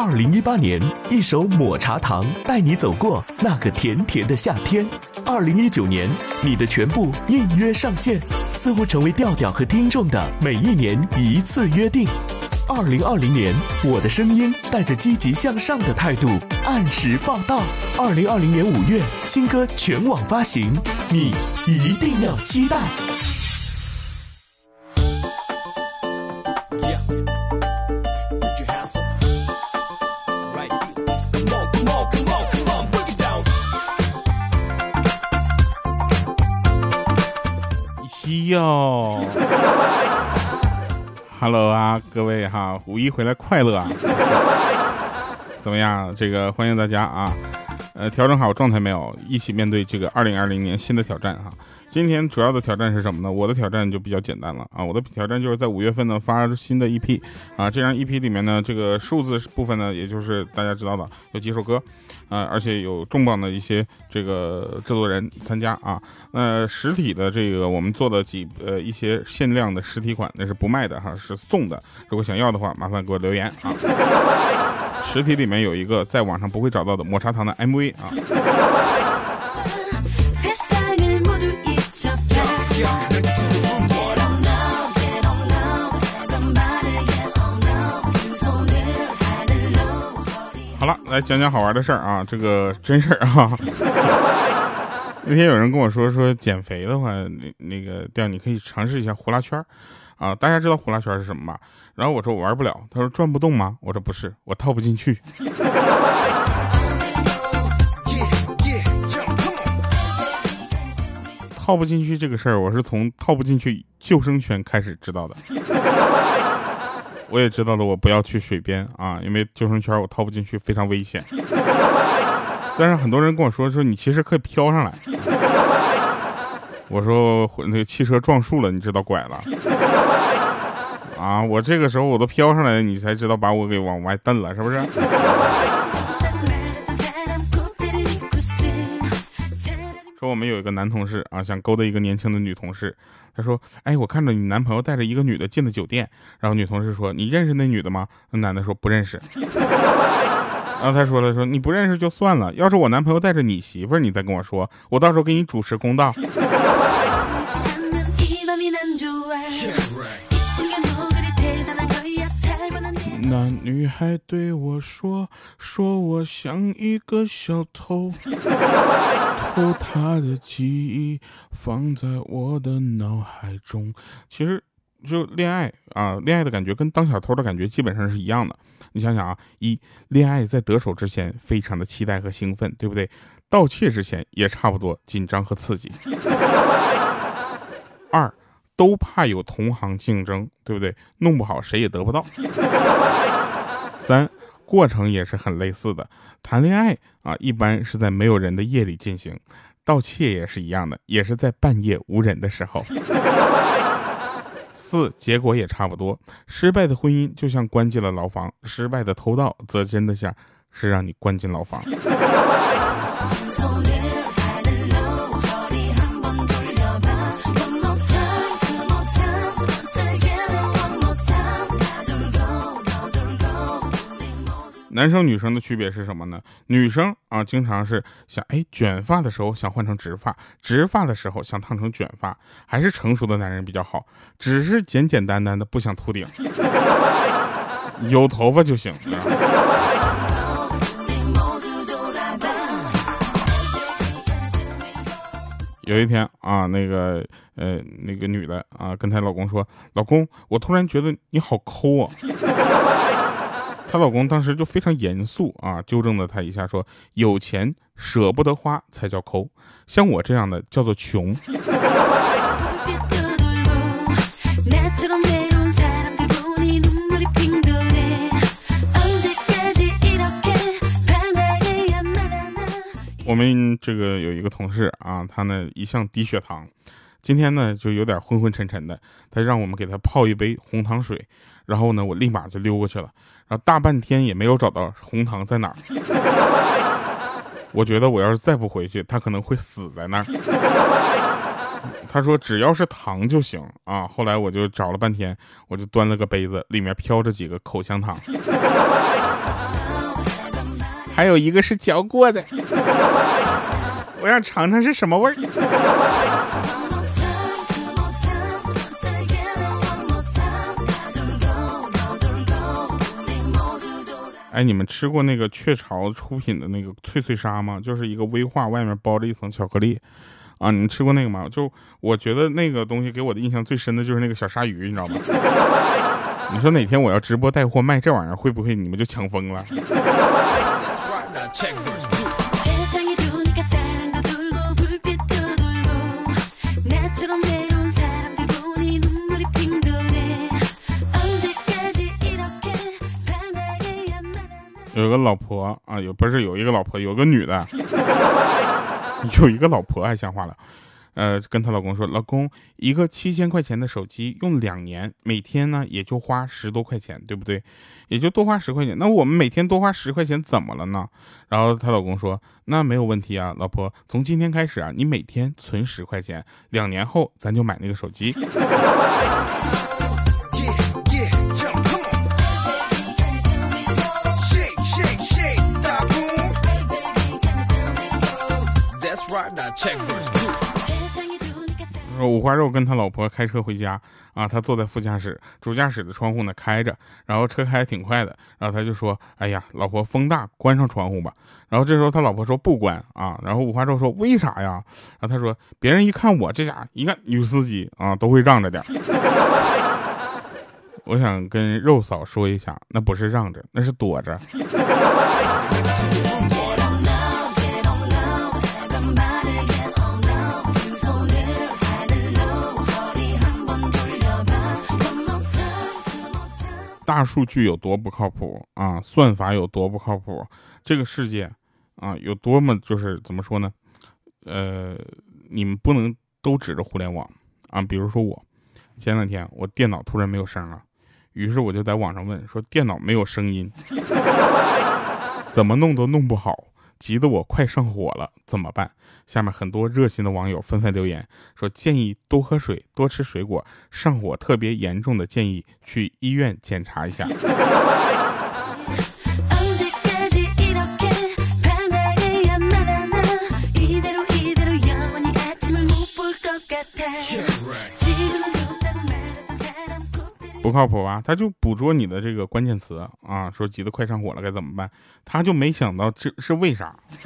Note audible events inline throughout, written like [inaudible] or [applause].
二零一八年，一首抹茶糖带你走过那个甜甜的夏天。二零一九年，你的全部应约上线，似乎成为调调和听众的每一年一次约定。二零二零年，我的声音带着积极向上的态度按时报道。二零二零年五月，新歌全网发行，你一定要期待。哟，Hello 啊，各位哈，五一回来快乐啊！怎么样？这个欢迎大家啊！呃，调整好状态没有？一起面对这个二零二零年新的挑战哈！今天主要的挑战是什么呢？我的挑战就比较简单了啊！我的挑战就是在五月份呢发新的 EP 啊，这张 EP 里面呢，这个数字部分呢，也就是大家知道的有几首歌。啊，而且有重磅的一些这个制作人参加啊。那实体的这个我们做的几呃一些限量的实体款，那是不卖的哈，是送的。如果想要的话，麻烦给我留言啊。[laughs] 实体里面有一个在网上不会找到的抹茶糖的 MV 啊。好了来讲讲好玩的事儿啊，这个真事儿啊。[laughs] 那天有人跟我说说减肥的话，那那个样你可以尝试一下呼啦圈啊。大家知道呼啦圈是什么吧？然后我说我玩不了，他说转不动吗？我说不是，我套不进去。套不进去这个事儿，我是从套不进去救生圈开始知道的。我也知道了，我不要去水边啊，因为救生圈我套不进去，非常危险。但是很多人跟我说说，你其实可以飘上来。我说那个汽车撞树了，你知道拐了。啊，我这个时候我都飘上来，你才知道把我给往外蹬了，是不是？说我们有一个男同事啊，想勾搭一个年轻的女同事。他说：“哎，我看着你男朋友带着一个女的进了酒店。”然后女同事说：“你认识那女的吗？”那男的说：“不认识。[laughs] ”然后他说了：“说你不认识就算了，要是我男朋友带着你媳妇，你再跟我说，我到时候给你主持公道。” [laughs] 还对我说：“说我像一个小偷，[laughs] 偷她的记忆放在我的脑海中。”其实，就恋爱啊，恋爱的感觉跟当小偷的感觉基本上是一样的。你想想啊，一恋爱在得手之前非常的期待和兴奋，对不对？盗窃之前也差不多紧张和刺激。二。都怕有同行竞争，对不对？弄不好谁也得不到。三，过程也是很类似的。谈恋爱啊，一般是在没有人的夜里进行；盗窃也是一样的，也是在半夜无人的时候。四，结果也差不多。失败的婚姻就像关进了牢房，失败的偷盗则真的像是让你关进牢房。[laughs] 男生女生的区别是什么呢？女生啊，经常是想，哎，卷发的时候想换成直发，直发的时候想烫成卷发，还是成熟的男人比较好，只是简简单单的不想秃顶，[laughs] 有头发就行。有一天啊，那个呃，那个女的啊，跟她老公说：“老公，我突然觉得你好抠啊。”她老公当时就非常严肃啊，纠正了她一下，说：“有钱舍不得花才叫抠，像我这样的叫做穷。”我们这个有一个同事啊，他呢一向低血糖，今天呢就有点昏昏沉沉的，他让我们给他泡一杯红糖水，然后呢我立马就溜过去了。然后大半天也没有找到红糖在哪儿，我觉得我要是再不回去，他可能会死在那儿。他说只要是糖就行啊。后来我就找了半天，我就端了个杯子，里面飘着几个口香糖。还有一个是嚼过的，我想尝尝是什么味儿。哎，你们吃过那个雀巢出品的那个脆脆鲨吗？就是一个威化，外面包着一层巧克力，啊，你们吃过那个吗？就我觉得那个东西给我的印象最深的就是那个小鲨鱼，你知道吗？[laughs] 你说哪天我要直播带货卖这玩意儿，会不会你们就抢疯了？[laughs] 有个老婆啊，有不是有一个老婆，有个女的，[laughs] 有一个老婆还像话了，呃，跟她老公说，老公，一个七千块钱的手机用两年，每天呢也就花十多块钱，对不对？也就多花十块钱，那我们每天多花十块钱怎么了呢？然后她老公说，那没有问题啊，老婆，从今天开始啊，你每天存十块钱，两年后咱就买那个手机。五花肉跟他老婆开车回家啊，他坐在副驾驶，主驾驶的窗户呢开着，然后车开的挺快的，然后他就说：“哎呀，老婆风大，关上窗户吧。”然后这时候他老婆说：“不关啊。”然后五花肉说：“为啥呀？”然后他说：“别人一看我这家一看女司机啊，都会让着点。[laughs] ”我想跟肉嫂说一下，那不是让着，那是躲着。大数据有多不靠谱啊？算法有多不靠谱？这个世界啊，有多么就是怎么说呢？呃，你们不能都指着互联网啊。比如说我，前两天我电脑突然没有声了，于是我就在网上问说电脑没有声音，怎么弄都弄不好。急得我快上火了，怎么办？下面很多热心的网友纷纷留言说，建议多喝水，多吃水果。上火特别严重的，建议去医院检查一下。不靠谱啊！他就捕捉你的这个关键词啊，说急得快上火了该怎么办？他就没想到这是为啥，[laughs]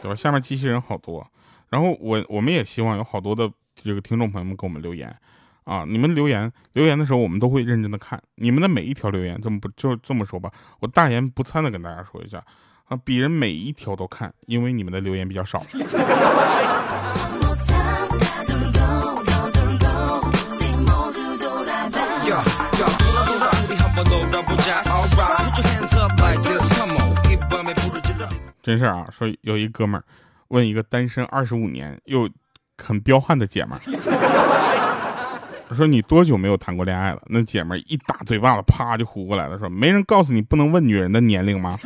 对吧？下面机器人好多，然后我我们也希望有好多的这个听众朋友们给我们留言啊！你们留言留言的时候，我们都会认真的看你们的每一条留言。这么不就这么说吧？我大言不惭的跟大家说一下啊，鄙人每一条都看，因为你们的留言比较少。[laughs] 真事啊，说有一哥们儿问一个单身二十五年又很彪悍的姐们儿，说你多久没有谈过恋爱了？那姐们儿一大嘴巴子，啪就呼过来了，说没人告诉你不能问女人的年龄吗？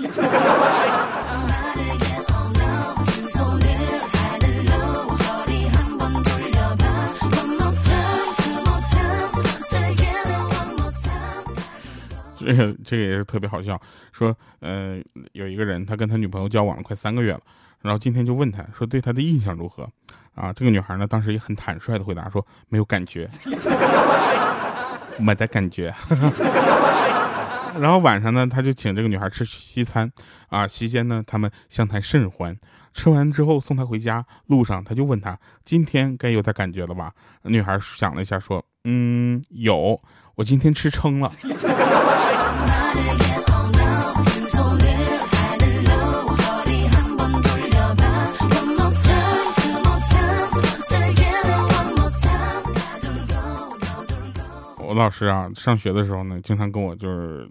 这个这个也是特别好笑，说，呃，有一个人他跟他女朋友交往了快三个月了，然后今天就问他说对他的印象如何？啊，这个女孩呢当时也很坦率的回答说没有感觉，没得感觉。[laughs] 然后晚上呢他就请这个女孩吃西餐，啊，席间呢他们相谈甚欢，吃完之后送她回家，路上他就问她今天该有点感觉了吧？女孩想了一下说，嗯，有。我今天吃撑了。我老师啊，上学的时候呢，经常跟我就是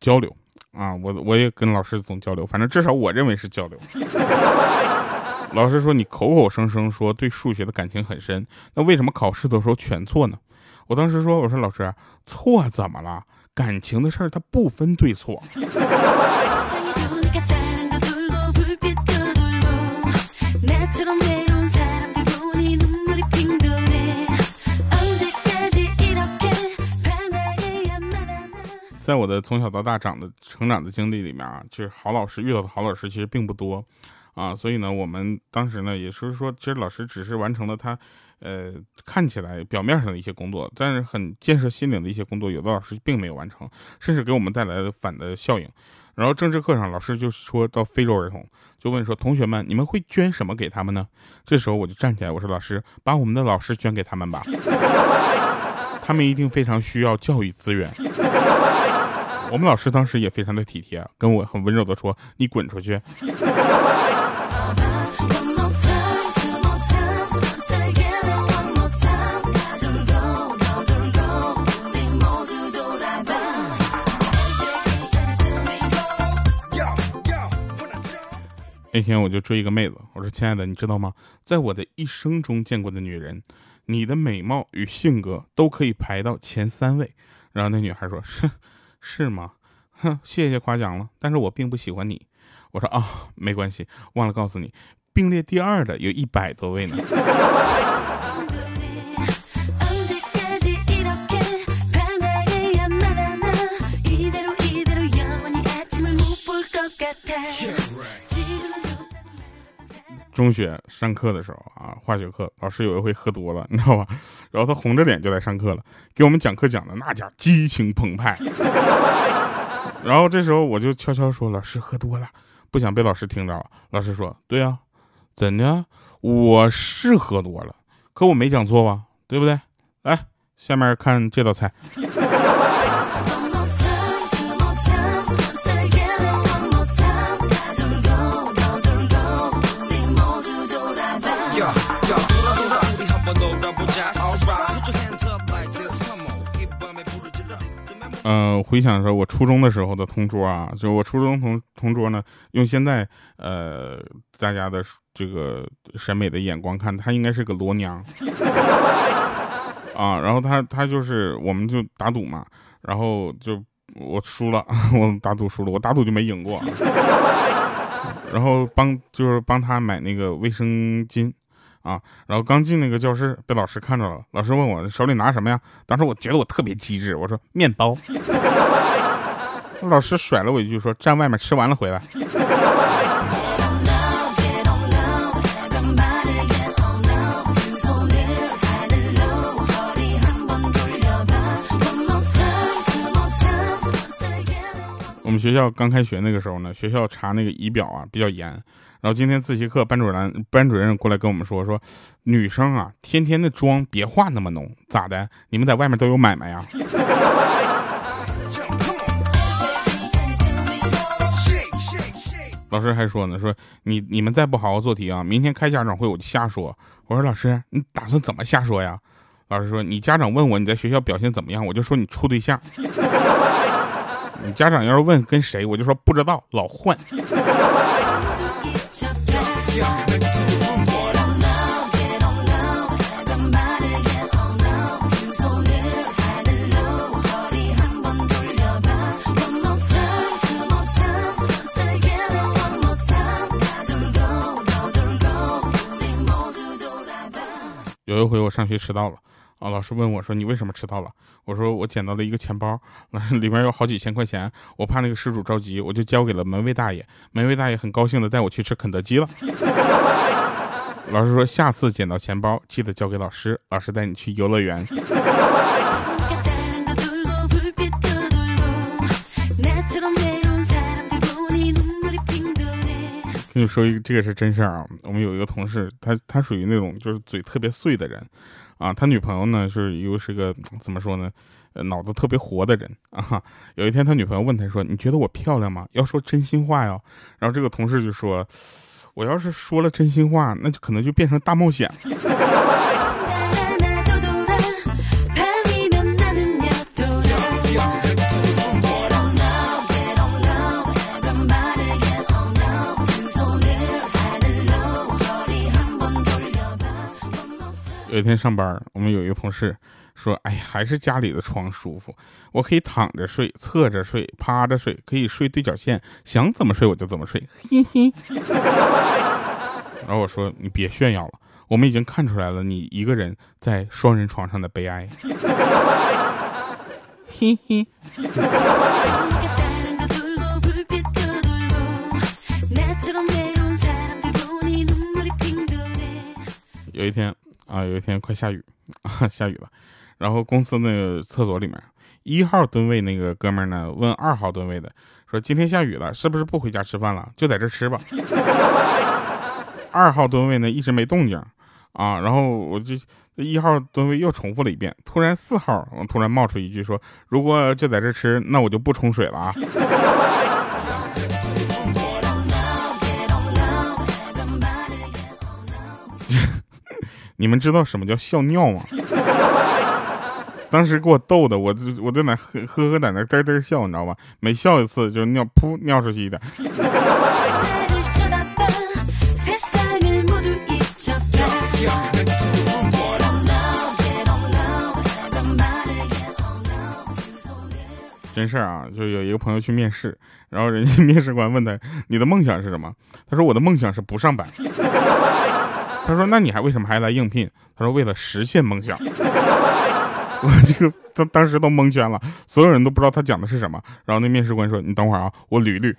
交流啊，我我也跟老师总交流，反正至少我认为是交流。[laughs] 老师说你口口声声说对数学的感情很深，那为什么考试的时候全错呢？我当时说：“我说老师，错怎么了？感情的事儿它不分对错。”在我的从小到大长的成长的经历里面啊，就是好老师遇到的好老师其实并不多，啊，所以呢，我们当时呢也是说，其实老师只是完成了他，呃，看起来表面上的一些工作，但是很建设心灵的一些工作，有的老师并没有完成，甚至给我们带来了反的效应。然后政治课上，老师就说到非洲儿童，就问说，同学们，你们会捐什么给他们呢？这时候我就站起来，我说，老师，把我们的老师捐给他们吧。[laughs] 他们一定非常需要教育资源。[laughs] 我们老师当时也非常的体贴，跟我很温柔的说：“你滚出去。”那天我就追一个妹子，我说：“亲爱的，你知道吗？在我的一生中见过的女人。”你的美貌与性格都可以排到前三位，然后那女孩说：“是，是吗？哼，谢谢夸奖了，但是我并不喜欢你。”我说：“啊，没关系，忘了告诉你，并列第二的有一百多位呢。”中学上课的时候啊，化学课老师有一回喝多了，你知道吧？[laughs] 然后他红着脸就来上课了，给我们讲课讲的那家激情澎湃。[laughs] 然后这时候我就悄悄说：“老师喝多了，不想被老师听着。”老师说：“对啊，怎的？我是喝多了，可我没讲错吧？对不对？来，下面看这道菜。”呃，回想说，我初中的时候的同桌啊，就是我初中同同桌呢，用现在呃大家的这个审美的眼光看，她应该是个罗娘 [laughs] 啊。然后她她就是我们就打赌嘛，然后就我输了，[laughs] 我打赌输了，我打赌就没赢过。[laughs] 然后帮就是帮他买那个卫生巾。啊，然后刚进那个教室，被老师看着了。老师问我手里拿什么呀？当时我觉得我特别机智，我说面包。[laughs] 老师甩了我一句说：“站外面吃完了回来。”我们学校刚开学那个时候呢，学校查那个仪表啊比较严。然后今天自习课，班主任班主任过来跟我们说说，女生啊，天天的妆别化那么浓，咋的？你们在外面都有买卖呀？老师还说呢，说你你们再不好好做题啊，明天开家长会我就瞎说。我说老师，你打算怎么瞎说呀？老师说你家长问我你在学校表现怎么样，我就说你处对象。[laughs] 你家长要是问跟谁，我就说不知道，老换。有一回我上学迟到了，啊，老师问我说：“你为什么迟到了？”我说：“我捡到了一个钱包，[laughs] 里面有好几千块钱，我怕那个失主着急，我就交给了门卫大爷。门卫大爷很高兴的带我去吃肯德基了。[laughs] ”老师说：“下次捡到钱包，记得交给老师，老师带你去游乐园。”跟你说一个，这个是真事儿啊。我们有一个同事，他他属于那种就是嘴特别碎的人，啊，他女朋友呢是又是个怎么说呢，脑子特别活的人啊。有一天他女朋友问他说：“你觉得我漂亮吗？要说真心话呀。”然后这个同事就说：“我要是说了真心话，那就可能就变成大冒险。”有一天上班，我们有一个同事说：“哎呀，还是家里的床舒服，我可以躺着睡、侧着睡、趴着睡，可以睡对角线，想怎么睡我就怎么睡。”嘿嘿。然后我说：“你别炫耀了，我们已经看出来了，你一个人在双人床上的悲哀。”嘿嘿。有一天啊，有一天快下雨啊，[laughs] 下雨了，然后公司那个厕所里面，一号蹲位那个哥们儿呢问二号蹲位的说：“今天下雨了，是不是不回家吃饭了？就在这吃吧。[laughs] ”二号蹲位呢一直没动静啊，然后我就一号蹲位又重复了一遍，突然四号突然冒出一句说：“如果就在这吃，那我就不冲水了啊。”你们知道什么叫笑尿吗？[laughs] 当时给我逗的，我我在那呵呵呵在那嘚嘚笑，你知道吧？每笑一次就尿噗尿出去一点。真事儿啊，就有一个朋友去面试，然后人家面试官问他：“你的梦想是什么？”他说：“我的梦想是不上班。”他说：“那你还为什么还来应聘？”他说：“为了实现梦想。”我这个当当时都蒙圈了，所有人都不知道他讲的是什么。然后那面试官说：“你等会儿啊，我捋捋。”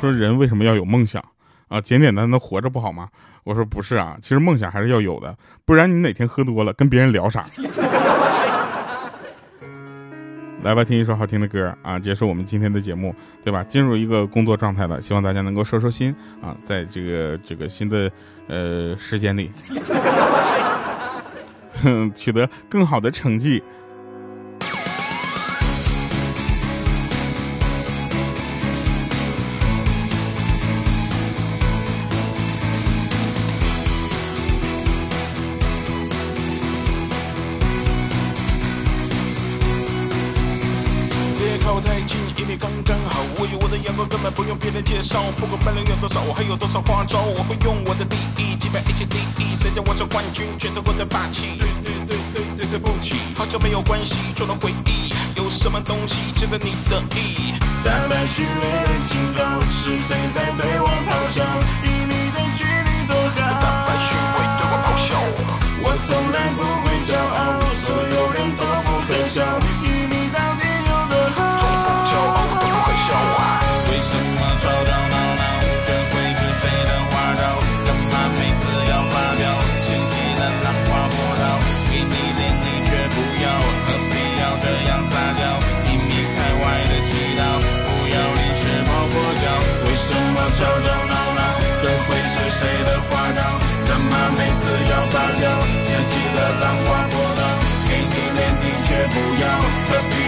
说人为什么要有梦想啊？简简单单活着不好吗？我说不是啊，其实梦想还是要有的，不然你哪天喝多了跟别人聊啥？[laughs] 来吧，听一首好听的歌啊，结束我们今天的节目，对吧？进入一个工作状态了，希望大家能够收收心啊，在这个这个新的呃时间里，[laughs] 哼 [laughs] 取得更好的成绩。不用别人介绍。不管本领有多少，我还有多少花招，我会用我的第一击败一切敌意。谁叫我是冠军，全都过得霸气。对对对对对，对不起，好久没有关系，就能回忆。有什么东西值得你的意？大白虚伪的警告，是谁在对我咆哮？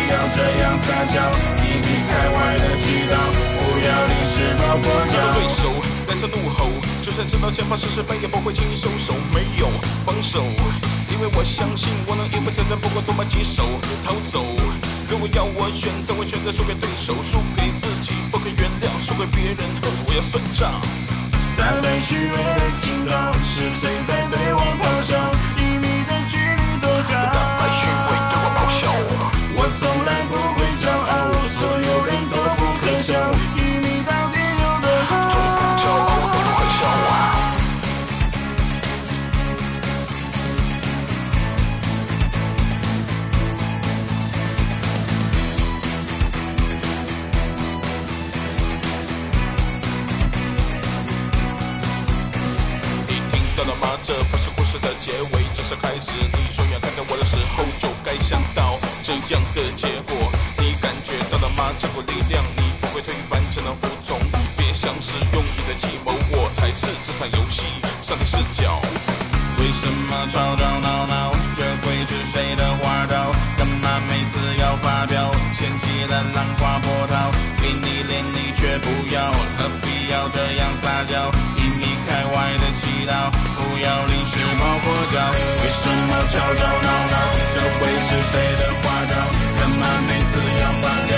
要这样撒娇，以你开外的祈祷，不要临时抱佛脚。对手带着怒吼，就算知道前方是失败，也不会轻易收手。没有防守，因为我相信我能应付挑战，不管多么棘手。逃走，如果要我选择，我选择输给对手，输给自己，不可原谅，输给别人，我要算账。大胆虚伪的警告，是谁在对我咆哮？到了吗？这不是故事的结尾，只是开始。你说要看到我的时候，就该想到。这样的结果，你感觉到了吗？这股力量，你不会推翻，只能服从。别想使用你的计谋，我才是这场游戏上帝视角。为什么吵吵闹闹？这会是谁的花招？干嘛每次要发飙？掀起了浪花波涛，给你脸你却不要，何必要这样撒娇？道，不要临时抱佛脚。为什么吵吵闹闹？这会是谁的花招？干嘛每次要发飙？